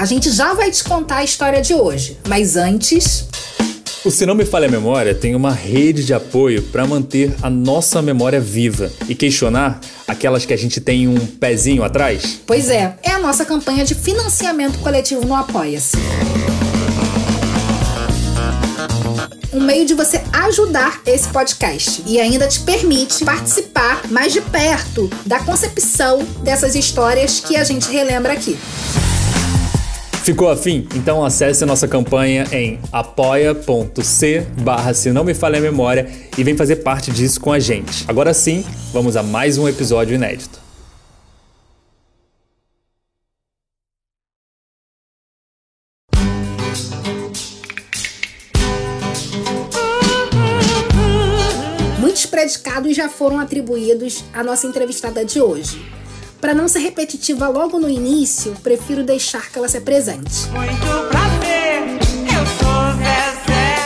a gente já vai te contar a história de hoje, mas antes. O Se Não Me Falha a Memória tem uma rede de apoio para manter a nossa memória viva e questionar aquelas que a gente tem um pezinho atrás? Pois é, é a nossa campanha de financiamento coletivo no Apoia-se. um meio de você ajudar esse podcast e ainda te permite participar mais de perto da concepção dessas histórias que a gente relembra aqui. Ficou afim? Então acesse nossa campanha em apoia.c barra se não me falha a memória e vem fazer parte disso com a gente. Agora sim, vamos a mais um episódio inédito. Muitos predicados já foram atribuídos à nossa entrevistada de hoje. Para não ser repetitiva logo no início, prefiro deixar que ela se apresente. Muito prazer, eu sou Zezé.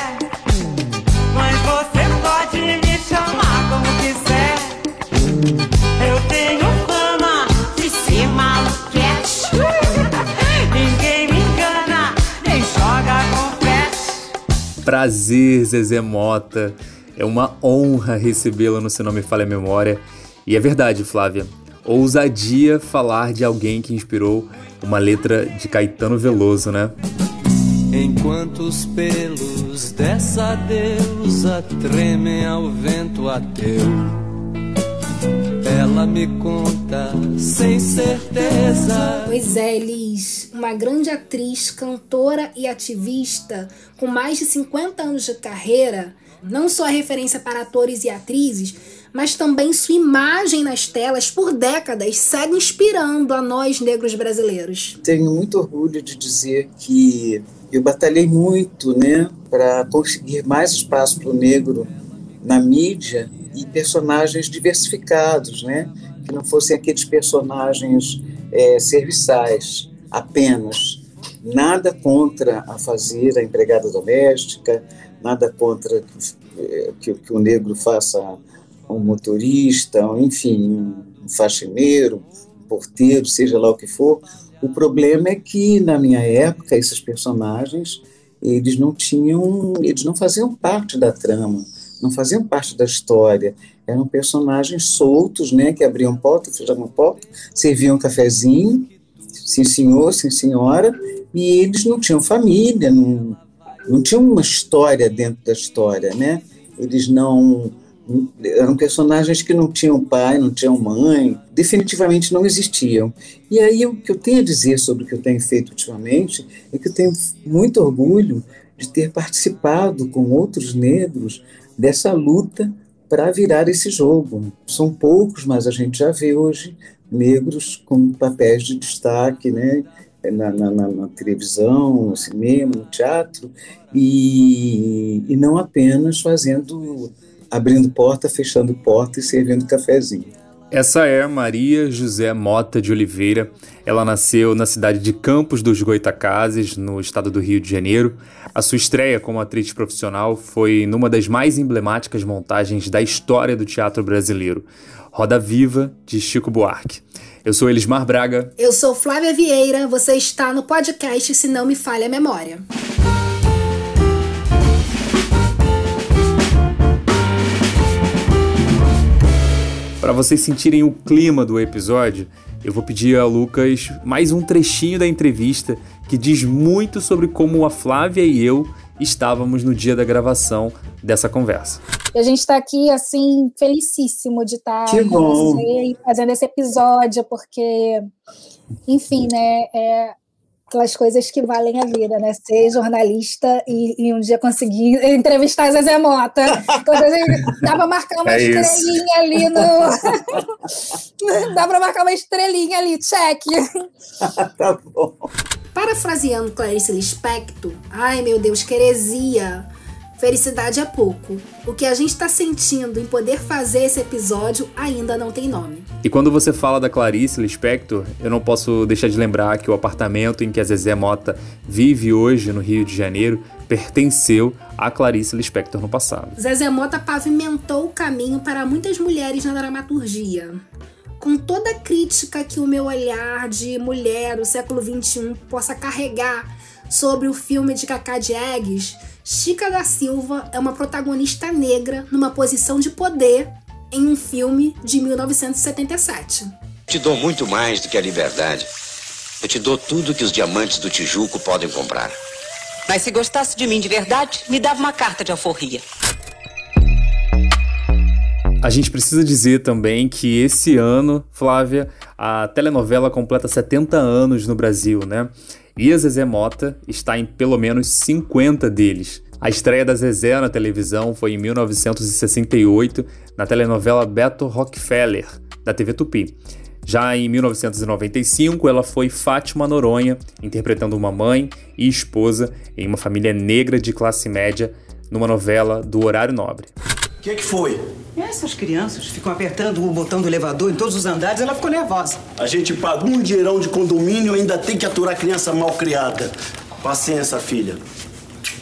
Mas você pode me chamar como quiser. Eu tenho fama de ser maluquete. Ninguém me engana, nem joga confete. Prazer, Zezé Mota. É uma honra recebê-la no Seu Nome Falha a Memória. E é verdade, Flávia ousadia falar de alguém que inspirou uma letra de Caetano Veloso, né? Enquanto os pelos dessa deusa tremem ao vento ateu, ela me conta sem certeza. Pois é, Elis, uma grande atriz, cantora e ativista com mais de 50 anos de carreira, não só referência para atores e atrizes, mas também sua imagem nas telas por décadas segue inspirando a nós negros brasileiros. Tenho muito orgulho de dizer que eu batalhei muito, né, para conseguir mais espaço para o negro na mídia e personagens diversificados, né, que não fossem aqueles personagens é, serviçais apenas. Nada contra a fazer a empregada doméstica, nada contra que, é, que, que o negro faça um motorista, enfim, um faxineiro, um porteiro, seja lá o que for. O problema é que na minha época esses personagens eles não tinham, eles não faziam parte da trama, não faziam parte da história. Eram personagens soltos, né, que abriam porta, fechavam porta, serviam um cafezinho, sim senhor, sim senhora, e eles não tinham família, não, não tinham uma história dentro da história, né? Eles não eram personagens que não tinham pai, não tinham mãe, definitivamente não existiam. E aí o que eu tenho a dizer sobre o que eu tenho feito ultimamente é que eu tenho muito orgulho de ter participado com outros negros dessa luta para virar esse jogo. São poucos, mas a gente já vê hoje negros com papéis de destaque, né? Na, na, na, televisão, no cinema, no teatro, e, e não apenas fazendo abrindo porta, fechando porta e servindo cafezinho. Essa é Maria José Mota de Oliveira. Ela nasceu na cidade de Campos dos Goitacazes, no estado do Rio de Janeiro. A sua estreia como atriz profissional foi numa das mais emblemáticas montagens da história do teatro brasileiro, Roda Viva, de Chico Buarque. Eu sou Elismar Braga. Eu sou Flávia Vieira. Você está no podcast Se Não Me Falha a Memória. Para vocês sentirem o clima do episódio, eu vou pedir a Lucas mais um trechinho da entrevista que diz muito sobre como a Flávia e eu estávamos no dia da gravação dessa conversa. E a gente está aqui, assim, felicíssimo de estar tá com você e fazendo esse episódio, porque, enfim, né, é, aquelas coisas que valem a vida, né? Ser jornalista e, e um dia conseguir entrevistar a Zezé Mota. Dá para marcar uma é estrelinha isso. ali no. dá para marcar uma estrelinha ali, check. tá bom. Parafraseando Clarice Lispector, ai meu Deus, que heresia! Felicidade é pouco. O que a gente está sentindo em poder fazer esse episódio ainda não tem nome. E quando você fala da Clarice Lispector, eu não posso deixar de lembrar que o apartamento em que a Zezé Mota vive hoje no Rio de Janeiro pertenceu a Clarice Lispector no passado. Zezé Mota pavimentou o caminho para muitas mulheres na dramaturgia com toda a crítica que o meu olhar de mulher do século XXI possa carregar sobre o filme de Cacá Diegues, Chica da Silva é uma protagonista negra numa posição de poder em um filme de 1977. Te dou muito mais do que a liberdade. Eu te dou tudo que os diamantes do Tijuco podem comprar. Mas se gostasse de mim de verdade, me dava uma carta de alforria. A gente precisa dizer também que esse ano, Flávia, a telenovela completa 70 anos no Brasil, né? E a Zezé Mota está em pelo menos 50 deles. A estreia da Zezé na televisão foi em 1968, na telenovela Beto Rockefeller, da TV Tupi. Já em 1995, ela foi Fátima Noronha, interpretando uma mãe e esposa em uma família negra de classe média, numa novela do Horário Nobre. O que, que foi? Essas crianças ficam apertando o botão do elevador em todos os andares, ela ficou nervosa. A gente paga um dinheirão de condomínio e ainda tem que aturar criança mal criada. Paciência, filha.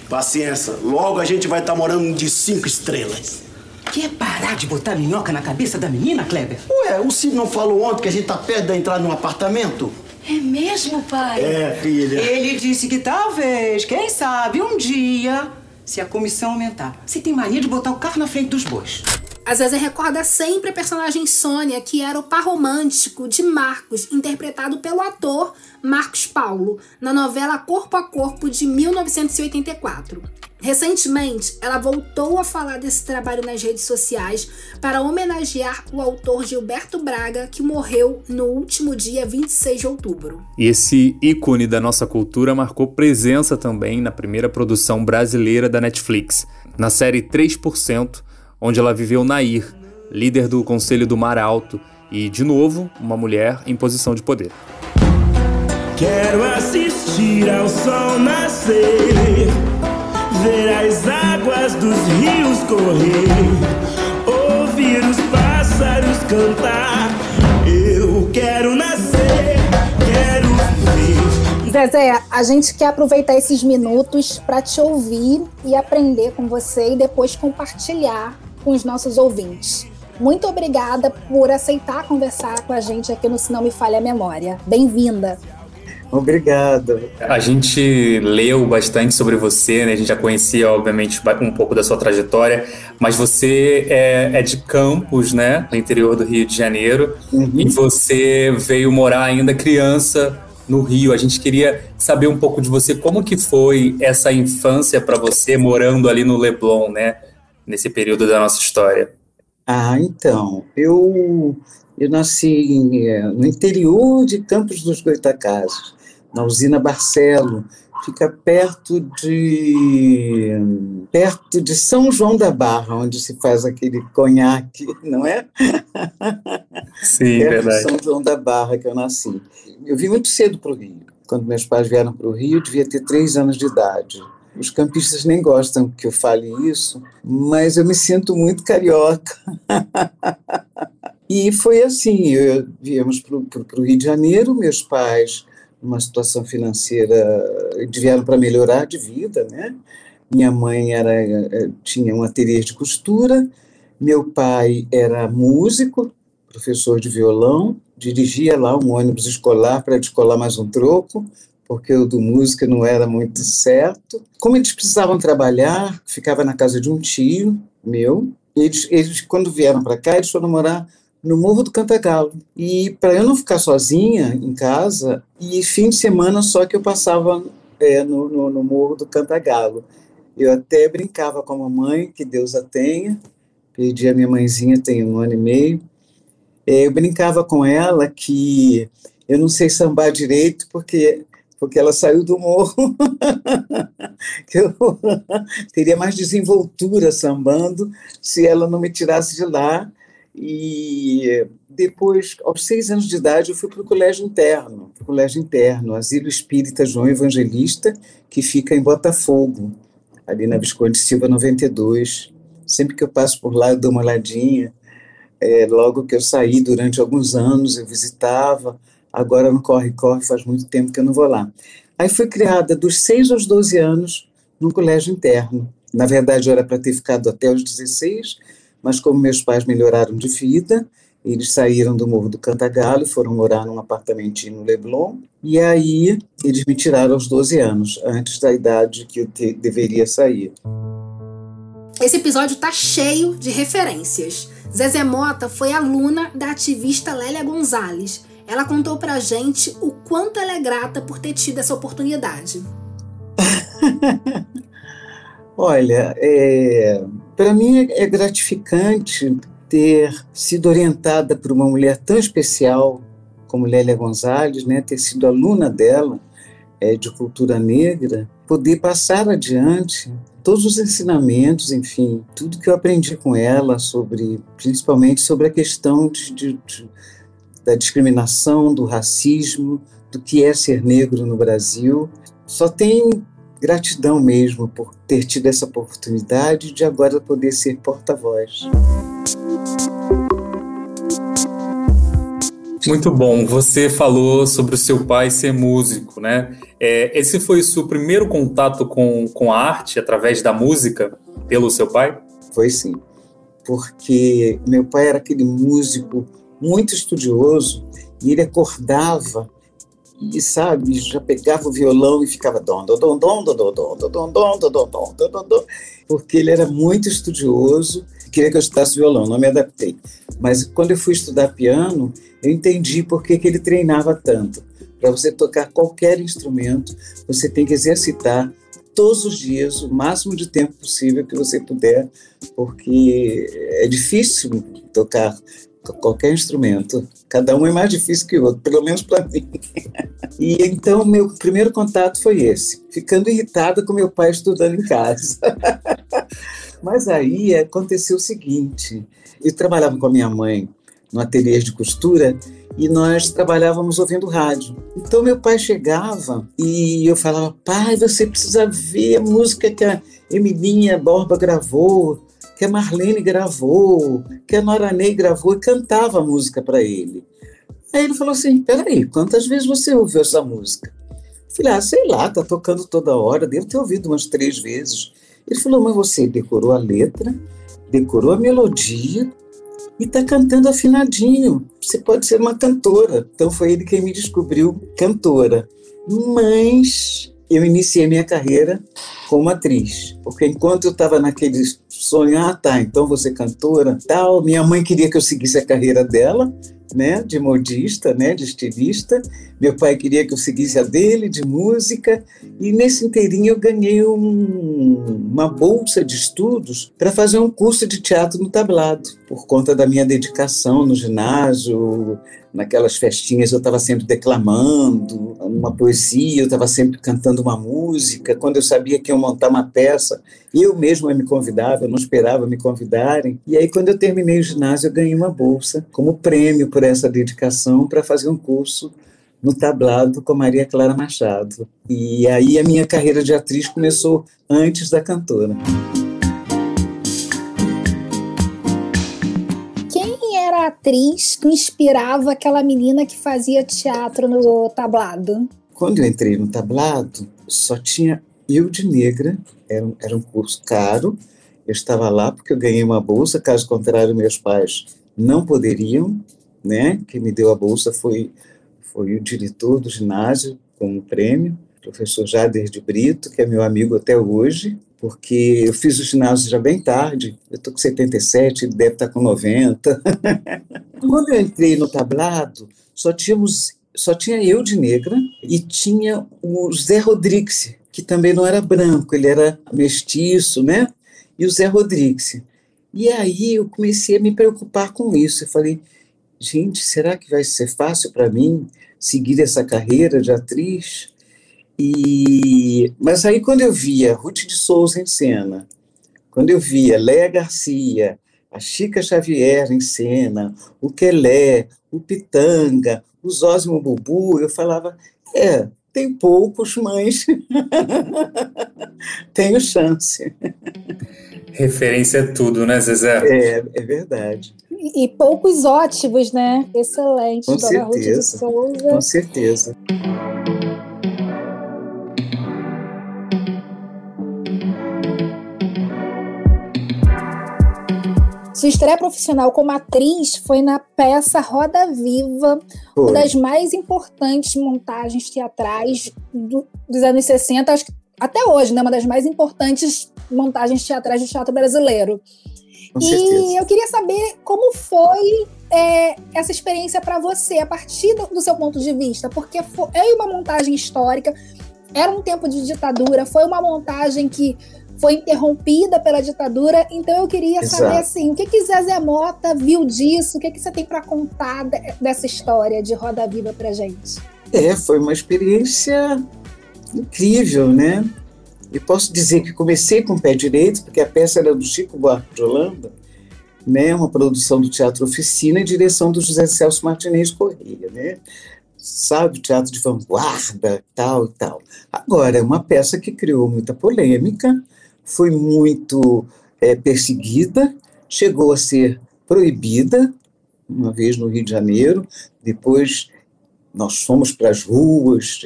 Paciência. Logo a gente vai estar tá morando de cinco estrelas. Quer parar de botar minhoca na cabeça da menina, Kleber? Ué, o Cid não falou ontem que a gente tá perto de entrar num apartamento? É mesmo, pai? É, filha. Ele disse que talvez, quem sabe, um dia se a comissão aumentar. Você tem mania de botar o carro na frente dos bois. Às vezes recorda sempre a personagem Sônia, que era o par romântico de Marcos, interpretado pelo ator Marcos Paulo, na novela Corpo a Corpo de 1984. Recentemente, ela voltou a falar desse trabalho nas redes sociais para homenagear o autor Gilberto Braga, que morreu no último dia 26 de outubro. E esse ícone da nossa cultura marcou presença também na primeira produção brasileira da Netflix, na série 3%, onde ela viveu Nair, líder do Conselho do Mar Alto e, de novo, uma mulher em posição de poder. Quero assistir ao sol nascer ver as águas dos rios correr, ouvir os pássaros cantar. Eu quero nascer, quero viver. Zezé, a gente quer aproveitar esses minutos para te ouvir e aprender com você e depois compartilhar com os nossos ouvintes. Muito obrigada por aceitar conversar com a gente aqui no Se Não Me Falha a Memória. Bem-vinda. Obrigado. A gente leu bastante sobre você, né? A gente já conhecia, obviamente, um pouco da sua trajetória, mas você é, é de Campos, né? No interior do Rio de Janeiro. Uhum. E você veio morar ainda criança no Rio. A gente queria saber um pouco de você, como que foi essa infância para você morando ali no Leblon, né? Nesse período da nossa história. Ah, então, eu eu nasci eh, no interior de Campos dos Goitacazes na usina Barcelo, fica perto de perto de São João da Barra, onde se faz aquele conhaque, não é? Sim, perto verdade. De São João da Barra que eu nasci. Eu vim muito cedo para o Rio. Quando meus pais vieram para o Rio, eu devia ter três anos de idade. Os campistas nem gostam que eu fale isso, mas eu me sinto muito carioca. e foi assim, eu, viemos para o Rio de Janeiro, meus pais uma situação financeira, vieram para melhorar de vida, né? Minha mãe era, eh, tinha um ateliê de costura, meu pai era músico, professor de violão, dirigia lá um ônibus escolar para descolar mais um troco, porque o do música não era muito certo. Como eles precisavam trabalhar, ficava na casa de um tio meu. Eles, eles quando vieram para cá, eles foram morar no Morro do Cantagalo. E para eu não ficar sozinha em casa, e fim de semana só que eu passava é, no, no, no, Morro do Cantagalo. Eu até brincava com a mamãe, que Deus a tenha, perdi a minha mãezinha tem um ano e meio. É, eu brincava com ela que eu não sei sambar direito porque porque ela saiu do morro, que eu teria mais desenvoltura sambando se ela não me tirasse de lá e depois, aos seis anos de idade, eu fui para o colégio interno, colégio interno, Asilo Espírita João Evangelista, que fica em Botafogo, ali na Visconde Silva 92. Sempre que eu passo por lá, eu dou uma olhadinha. É, logo que eu saí, durante alguns anos, eu visitava. Agora no corre-corre, faz muito tempo que eu não vou lá. Aí fui criada dos seis aos 12 anos no colégio interno. Na verdade, era para ter ficado até os 16, mas como meus pais melhoraram de vida, Eles saíram do Morro do Cantagalo foram morar num apartamentinho no Leblon. E aí eles me tiraram aos 12 anos, antes da idade que eu te, deveria sair. Esse episódio tá cheio de referências. Zezé Mota foi aluna da ativista Lélia Gonzalez. Ela contou pra gente o quanto ela é grata por ter tido essa oportunidade. Olha, é, para mim é, é gratificante ter sido orientada por uma mulher tão especial como Lélia Gonzalez, né, ter sido aluna dela é, de cultura negra, poder passar adiante todos os ensinamentos, enfim, tudo que eu aprendi com ela sobre, principalmente sobre a questão de, de, de, da discriminação, do racismo, do que é ser negro no Brasil. Só tem gratidão mesmo por ter tido essa oportunidade de agora poder ser porta-voz. Muito bom. Você falou sobre o seu pai ser músico, né? É, esse foi o seu primeiro contato com, com a arte através da música pelo seu pai? Foi sim, porque meu pai era aquele músico muito estudioso e ele acordava e sabe, já pegava o violão e ficava dom, dom, dom, dom, dom, dom, dom, dom, dom, dom, dom, dom, dom, porque ele era muito estudioso, queria que eu estudasse violão, não me adaptei. Mas quando eu fui estudar piano, eu entendi por que, que ele treinava tanto. Para você tocar qualquer instrumento, você tem que exercitar todos os dias, o máximo de tempo possível que você puder, porque é difícil tocar qualquer instrumento. Cada um é mais difícil que o outro, pelo menos para mim. E então meu primeiro contato foi esse, ficando irritada com meu pai estudando em casa. Mas aí aconteceu o seguinte: eu trabalhava com a minha mãe no ateliê de costura e nós trabalhávamos ouvindo rádio. Então meu pai chegava e eu falava: pai, você precisa ver a música que a Emilinha Borba gravou que a Marlene gravou, que a Nora gravou e cantava a música para ele. Aí ele falou assim: peraí, quantas vezes você ouviu essa música? Eu falei: ah, sei lá, tá tocando toda hora, devo ter ouvido umas três vezes. Ele falou: mas você decorou a letra, decorou a melodia e tá cantando afinadinho. Você pode ser uma cantora. Então foi ele quem me descobriu cantora. Mas eu iniciei minha carreira como atriz, porque enquanto eu estava naquele sonhar, ah, tá, então você cantora, tal. Minha mãe queria que eu seguisse a carreira dela, né, de modista, né, de estilista. Meu pai queria que eu seguisse a dele de música e nesse inteirinho eu ganhei um, uma bolsa de estudos para fazer um curso de teatro no tablado, por conta da minha dedicação no ginásio, naquelas festinhas eu estava sempre declamando uma poesia, eu estava sempre cantando uma música. Quando eu sabia que ia montar uma peça, eu mesma me convidava, eu não esperava me convidarem. E aí, quando eu terminei o ginásio, eu ganhei uma bolsa como prêmio por essa dedicação para fazer um curso no tablado com Maria Clara Machado. E aí a minha carreira de atriz começou antes da cantora. era a atriz que inspirava aquela menina que fazia teatro no tablado? Quando eu entrei no tablado, só tinha eu de negra, era era um curso caro, eu estava lá porque eu ganhei uma bolsa, caso contrário, meus pais não poderiam, né? Quem me deu a bolsa foi, foi o diretor do ginásio com o prêmio, professor Jader de Brito, que é meu amigo até hoje, porque eu fiz o ginásio já bem tarde, eu estou com 77, ele deve estar tá com 90. Quando eu entrei no tablado, só tínhamos só tinha eu de negra e tinha o Zé Rodrigues, que também não era branco, ele era mestiço, né? E o Zé Rodrigues. E aí eu comecei a me preocupar com isso. Eu falei, gente, será que vai ser fácil para mim seguir essa carreira de atriz? E, mas aí quando eu via Ruth de Souza em cena, quando eu via Léa Garcia, a Chica Xavier em cena, o Quelé, o Pitanga, o Zósimo Bubu, eu falava, é, tem poucos, mas tenho chance. Referência é tudo, né, Zezé? É, é verdade. E, e poucos ótimos, né? Excelente. Com certeza. Com certeza. Sua estreia profissional como atriz foi na peça Roda Viva, foi. uma das mais importantes montagens teatrais do, dos anos 60, acho que até hoje, né? Uma das mais importantes montagens teatrais do teatro brasileiro. Com e certeza. eu queria saber como foi é, essa experiência para você, a partir do, do, seu ponto de vista, porque foi é uma montagem histórica, era um tempo de ditadura, foi uma montagem que foi interrompida pela ditadura, então eu queria Exato. saber assim, o que que Zezé Mota viu disso, o que que você tem para contar de, dessa história de Roda Viva pra gente? É, foi uma experiência incrível, né? E posso dizer que comecei com o pé direito, porque a peça era do Chico Buarque de Holanda, né? Uma produção do Teatro Oficina e direção do José Celso Martinez Corrêa, né? Sabe, teatro de vanguarda, tal e tal. Agora, é uma peça que criou muita polêmica, foi muito é, perseguida, chegou a ser proibida, uma vez no Rio de Janeiro, depois nós fomos para as ruas,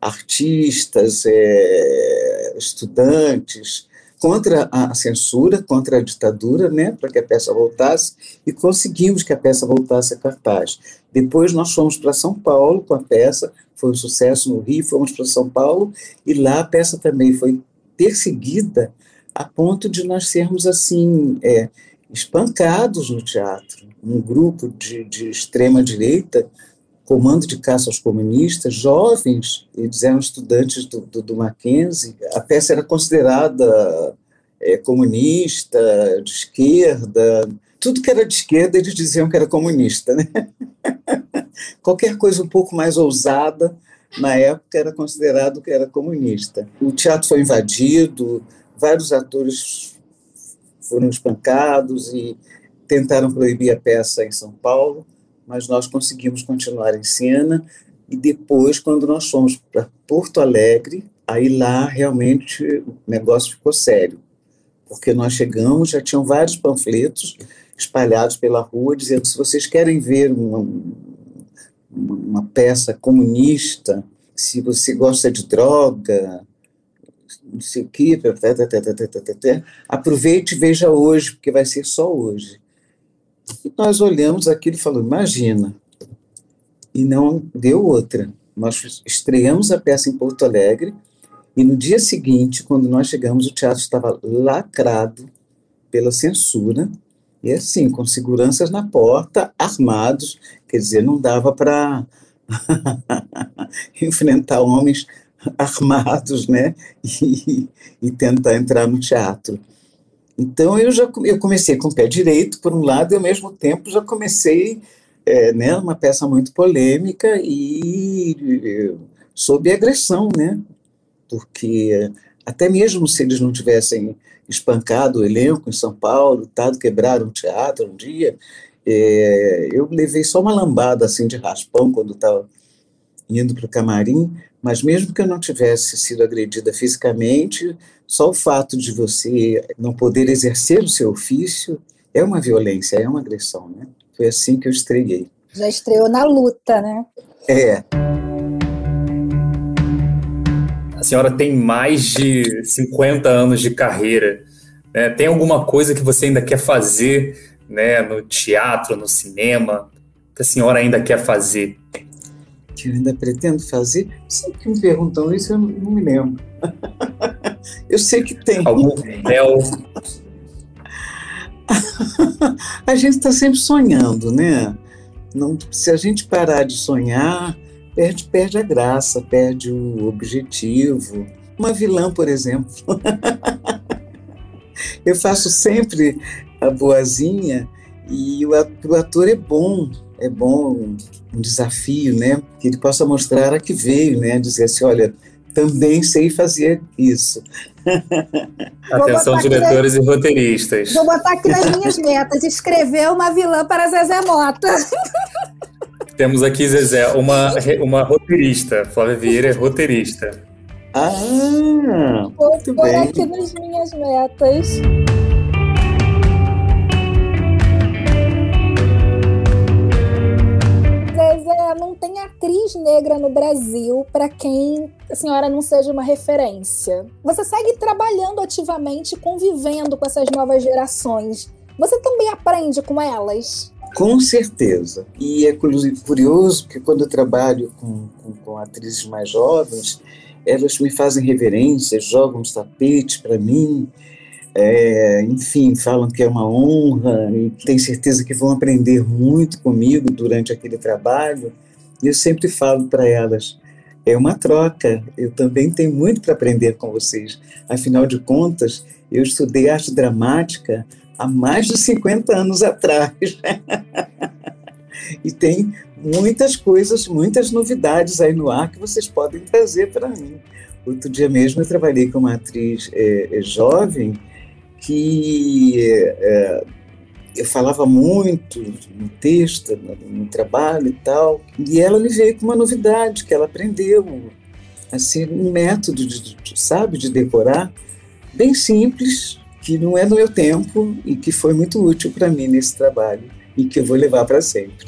artistas, é, estudantes, contra a censura, contra a ditadura, né, para que a peça voltasse, e conseguimos que a peça voltasse a cartaz. Depois nós fomos para São Paulo com a peça, foi um sucesso no Rio, fomos para São Paulo, e lá a peça também foi perseguida a ponto de nós sermos, assim, é, espancados no teatro. Um grupo de, de extrema-direita comando de caça aos comunistas, jovens, eles eram estudantes do, do, do Mackenzie, a peça era considerada é, comunista, de esquerda, tudo que era de esquerda eles diziam que era comunista, né? Qualquer coisa um pouco mais ousada, na época, era considerado que era comunista. O teatro foi invadido, vários atores foram espancados e tentaram proibir a peça em São Paulo, mas nós conseguimos continuar em cena. E depois, quando nós fomos para Porto Alegre, aí lá realmente o negócio ficou sério, porque nós chegamos, já tinham vários panfletos espalhados pela rua dizendo: se vocês querem ver uma, uma peça comunista, se você gosta de droga, não sei o que, aproveite e veja hoje, porque vai ser só hoje. E nós olhamos aquilo e falamos, imagina. E não deu outra. Nós estreamos a peça em Porto Alegre e no dia seguinte, quando nós chegamos, o teatro estava lacrado pela censura e assim, com seguranças na porta, armados, quer dizer, não dava para enfrentar homens armados, né, e, e tentar entrar no teatro. Então eu já eu comecei com o pé direito, por um lado, e ao mesmo tempo já comecei é, né, uma peça muito polêmica e sob agressão, né? Porque até mesmo se eles não tivessem espancado o elenco em São Paulo, tado quebraram o teatro um dia, é, eu levei só uma lambada assim de raspão quando estava indo para o camarim, mas mesmo que eu não tivesse sido agredida fisicamente, só o fato de você não poder exercer o seu ofício é uma violência, é uma agressão, né? Foi assim que eu estreiei. Já estreou na luta, né? É. A senhora tem mais de 50 anos de carreira. Né? Tem alguma coisa que você ainda quer fazer né, no teatro, no cinema, que a senhora ainda quer fazer? Que eu ainda pretendo fazer? Sempre que me perguntam isso, eu não, não me lembro. eu sei que tem. Algum papel? a gente está sempre sonhando, né? Não, se a gente parar de sonhar, perde, perde a graça, perde o objetivo. Uma vilã, por exemplo. Eu faço sempre a boazinha e o ator é bom, é bom um desafio, né? Que ele possa mostrar a que veio, né? Dizer assim, olha, também sei fazer isso. Atenção, diretores e roteiristas. Vou botar aqui nas minhas metas: escrever uma vilã para Zezé Mota. Temos aqui, Zezé, uma, uma roteirista. Flávia Vieira é roteirista. Ah, Vou muito pôr bem. aqui nas minhas metas. Zezé, não tem atriz negra no Brasil para quem a senhora não seja uma referência. Você segue trabalhando ativamente, convivendo com essas novas gerações. você também aprende com elas? Com certeza. E é curioso que quando eu trabalho com, com, com atrizes mais jovens, elas me fazem reverências, jogam os tapetes para mim, é, enfim, falam que é uma honra e tenho certeza que vão aprender muito comigo durante aquele trabalho. E eu sempre falo para elas: é uma troca, eu também tenho muito para aprender com vocês. Afinal de contas, eu estudei arte dramática há mais de 50 anos atrás. e tem muitas coisas, muitas novidades aí no ar que vocês podem trazer para mim. Outro dia mesmo eu trabalhei com uma atriz é, é, jovem que é, eu falava muito no texto, no, no, trabalho e tal, e ela me veio com uma novidade que ela aprendeu, assim, um método, de, sabe, de decorar, bem simples, que não é no meu tempo e que foi muito útil para mim nesse trabalho e que eu vou levar para sempre.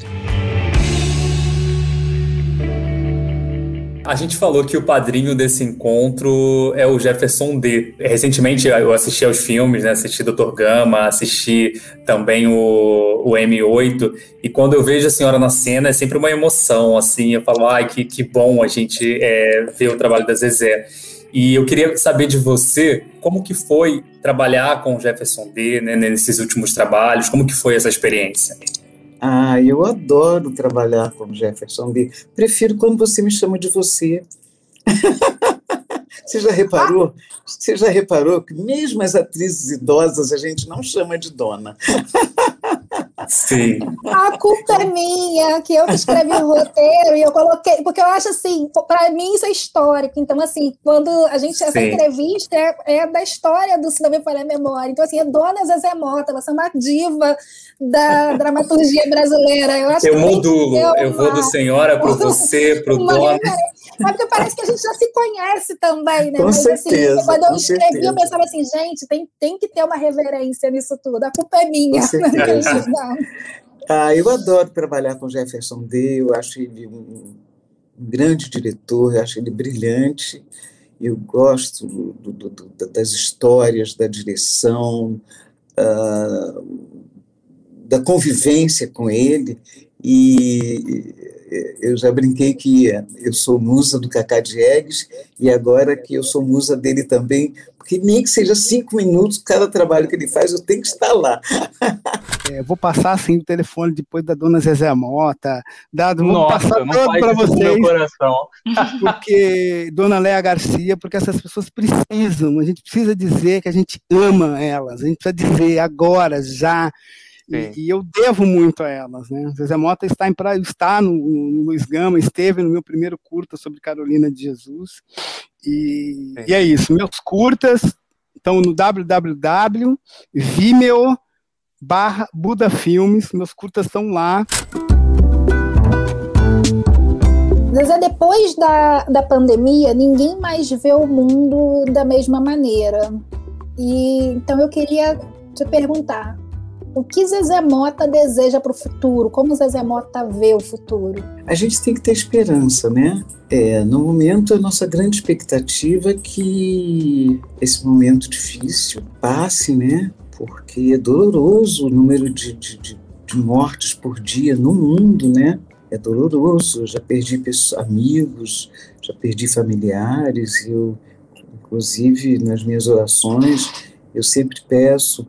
A gente falou que o padrinho desse encontro é o Jefferson D. Recentemente eu assisti aos filmes, né? Assisti Dr. Gama, assisti também o, o M8, e quando eu vejo a senhora na cena é sempre uma emoção, assim, eu falo, ai, que, que bom a gente é, ver o trabalho da Zezé. E eu queria saber de você como que foi trabalhar com o Jefferson D né, nesses últimos trabalhos, como que foi essa experiência? Ah, eu adoro trabalhar com o Jefferson D. Prefiro quando você me chama de você. Você já reparou? Você já reparou que mesmo as atrizes idosas a gente não chama de dona? Sim. A culpa é minha, que eu que escrevi o roteiro e eu coloquei, porque eu acho assim, para mim isso é histórico. Então, assim, quando a gente, Sim. essa entrevista é, é, da história do Cinema para a Memória. Então, assim, é Dona Zezé Mota, você é uma diva da dramaturgia brasileira. Eu, acho eu modulo, eu, eu vou do senhora para você, para o Dona. Mas porque parece que a gente já se conhece também, né? Com Mas, assim, certeza, assim, quando eu escrevi, certeza. eu pensava assim, gente, tem, tem que ter uma reverência nisso tudo. A culpa é minha. ah, eu adoro trabalhar com Jefferson D. Eu acho ele um, um grande diretor, eu acho ele brilhante. Eu gosto do, do, do, das histórias, da direção, uh, da convivência com ele. E eu já brinquei que eu sou musa do Cacá Diegues e agora que eu sou musa dele também, porque nem que seja cinco minutos, cada trabalho que ele faz, eu tenho que estar lá. É, vou passar assim o telefone depois da dona Zezé Mota, dado, vou Nossa, passar todo para vocês. coração. Porque dona Léa Garcia, porque essas pessoas precisam, a gente precisa dizer que a gente ama elas, a gente precisa dizer agora, já, e, e, eu devo muito a elas, né? Zezé Mota está, em, está no, no Luiz Gama, esteve no meu primeiro curta sobre Carolina de Jesus. E, e é isso. Meus curtas estão no www.vimeo barra Buda Filmes. Meus curtas estão lá. Zezé, depois da, da pandemia, ninguém mais vê o mundo da mesma maneira. E então eu queria te perguntar, o que Zezé Mota deseja para o futuro? Como Zezé Mota vê o futuro? A gente tem que ter esperança, né? É, no momento, a nossa grande expectativa é que esse momento difícil passe, né? Porque é doloroso o número de, de, de, de mortes por dia no mundo, né? É doloroso. Eu já perdi pessoas, amigos, já perdi familiares. Eu, inclusive, nas minhas orações, eu sempre peço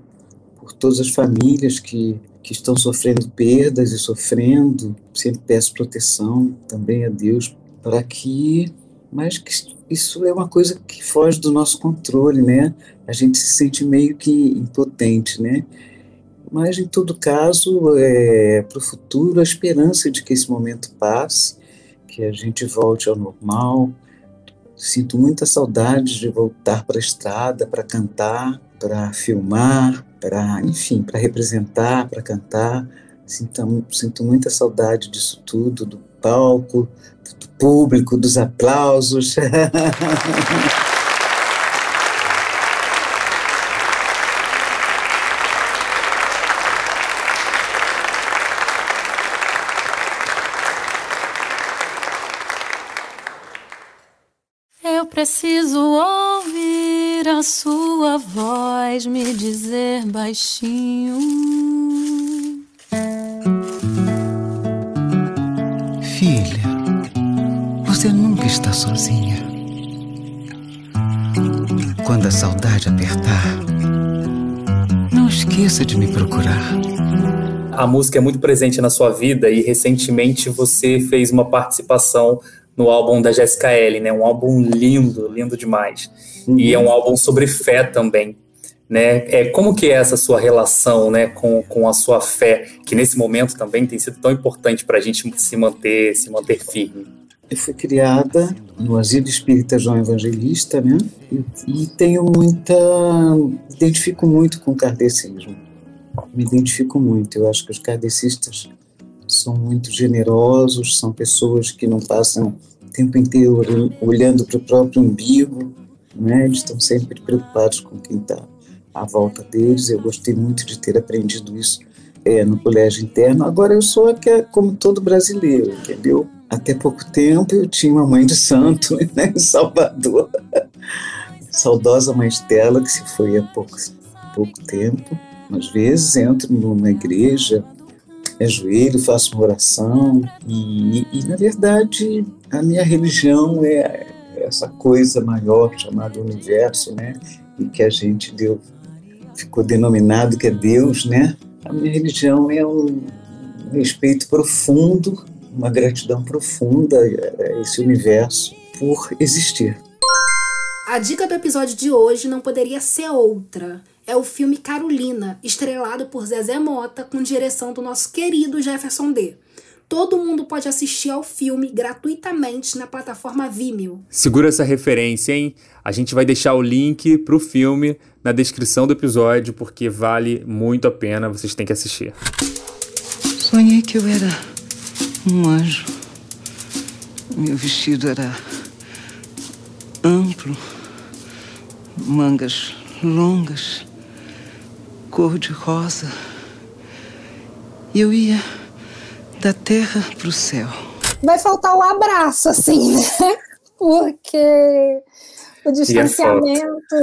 por todas as famílias que, que estão sofrendo perdas e sofrendo. Sempre peço proteção também a Deus para que. Mas que isso é uma coisa que foge do nosso controle, né? A gente se sente meio que impotente, né? Mas, em todo caso, é, para o futuro, a esperança de que esse momento passe, que a gente volte ao normal. Sinto muita saudade de voltar para a estrada, para cantar, para filmar, para, enfim, para representar, para cantar. Sinto, sinto muita saudade disso tudo, do palco, do público, dos aplausos. Eu preciso ouvir ouvir a sua voz me dizer baixinho. Filha, você nunca está sozinha. Quando a saudade apertar, não esqueça de me procurar. A música é muito presente na sua vida e recentemente você fez uma participação no álbum da Jessica L, né? Um álbum lindo, lindo demais. Uhum. E é um álbum sobre fé também, né? É como que é essa sua relação, né, com, com a sua fé, que nesse momento também tem sido tão importante para a gente se manter, se manter firme. Eu fui criada no Asilo Espírita João Evangelista, né? E, e tenho muita, identifico muito com o kardecismo. Me identifico muito. Eu acho que os kardecistas são muito generosos, são pessoas que não passam o tempo inteiro olhando para o próprio umbigo, né? Eles estão sempre preocupados com quem está à volta deles. Eu gostei muito de ter aprendido isso é, no colégio interno. Agora eu sou aqui, como todo brasileiro, entendeu? Até pouco tempo eu tinha uma mãe de santo né, em Salvador, saudosa mãe Estela, que se foi há pouco, pouco tempo. Às vezes entro numa igreja, ajoelho, faço uma oração e, e, na verdade, a minha religião é essa coisa maior chamada universo, né? E que a gente deu, ficou denominado que é Deus, né? A minha religião é um respeito profundo, uma gratidão profunda a esse universo por existir. A dica do episódio de hoje não poderia ser outra é o filme Carolina, estrelado por Zezé Mota, com direção do nosso querido Jefferson D. Todo mundo pode assistir ao filme gratuitamente na plataforma Vimeo. Segura essa referência, hein? A gente vai deixar o link pro filme na descrição do episódio, porque vale muito a pena, vocês têm que assistir. Sonhei que eu era um anjo. Meu vestido era amplo, mangas longas cor de rosa. E eu ia da terra para o céu. Vai faltar o um abraço, assim, né? Porque o distanciamento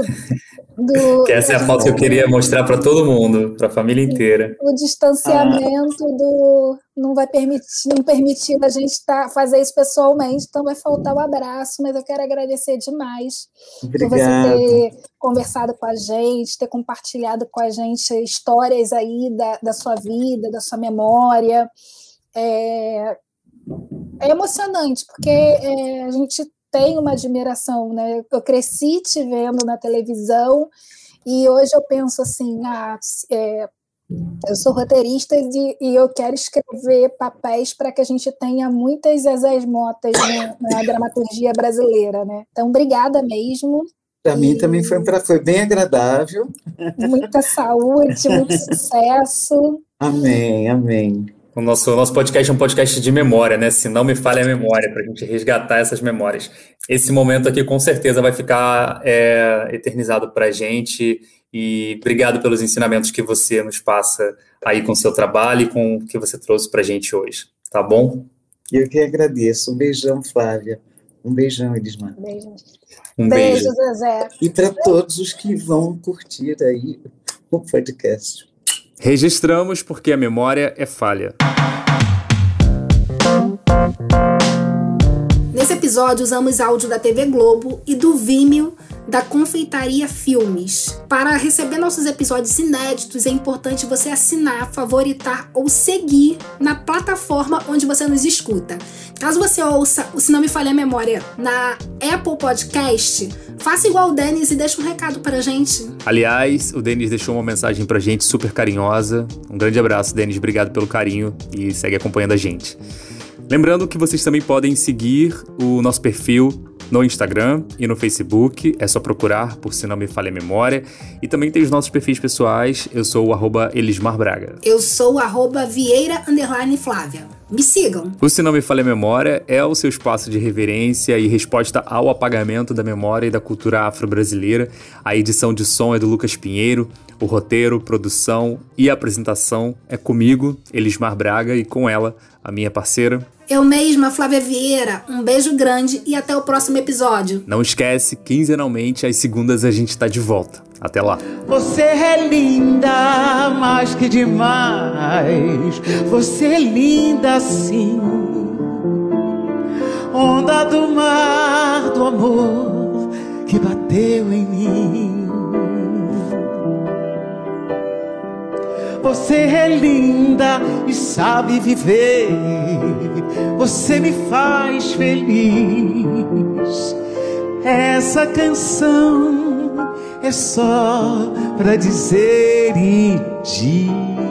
do. Que essa é a foto que eu queria mostrar para todo mundo, para a família inteira. O distanciamento ah. do não vai permitir, não permitir a gente tá, fazer isso pessoalmente, então vai faltar o abraço, mas eu quero agradecer demais Obrigado. por você ter conversado com a gente, ter compartilhado com a gente histórias aí da, da sua vida, da sua memória. É, é emocionante, porque é, a gente tem uma admiração, né? Eu cresci te vendo na televisão e hoje eu penso assim, ah, é, eu sou roteirista e, e, eu quero escrever papéis para que a gente tenha muitas Zezés Motas na, na dramaturgia brasileira, né? Então, obrigada mesmo. Para mim também foi, foi bem agradável. Muita saúde, muito sucesso. Amém, amém. O nosso, nosso podcast é um podcast de memória, né? Se não me falha a memória, para a gente resgatar essas memórias. Esse momento aqui com certeza vai ficar é, eternizado para a gente e obrigado pelos ensinamentos que você nos passa aí com o seu trabalho e com o que você trouxe para a gente hoje, tá bom? Eu que agradeço. Um beijão, Flávia. Um beijão, Elismar. Beijo. Um beijo. beijo, Zezé. E para todos os que vão curtir aí o podcast. Registramos porque a memória é falha. Nesse episódio usamos áudio da TV Globo e do Vimeo da Confeitaria Filmes. Para receber nossos episódios inéditos, é importante você assinar, favoritar ou seguir na plataforma onde você nos escuta. Caso você ouça o Se Não Me Falha a Memória na Apple Podcast, faça igual o Denis e deixe um recado para a gente. Aliás, o Denis deixou uma mensagem para a gente super carinhosa. Um grande abraço, Denis. Obrigado pelo carinho e segue acompanhando a gente. Lembrando que vocês também podem seguir o nosso perfil no Instagram e no Facebook. É só procurar por Se Não Me Falha a Memória. E também tem os nossos perfis pessoais. Eu sou o arroba Elismar Braga. Eu sou o arroba Vieira Flávia. Me sigam. O Se Não Me Falha a Memória é o seu espaço de reverência e resposta ao apagamento da memória e da cultura afro-brasileira. A edição de som é do Lucas Pinheiro. O roteiro, produção e apresentação é comigo, Elismar Braga, e com ela, a minha parceira. Eu mesma, Flávia Vieira. Um beijo grande e até o próximo episódio. Não esquece, quinzenalmente, às segundas a gente tá de volta. Até lá. Você é linda, mais que demais. Você é linda sim. Onda do mar do amor que bateu em mim. Você é linda e sabe viver. Você me faz feliz. Essa canção é só pra dizer e dizer.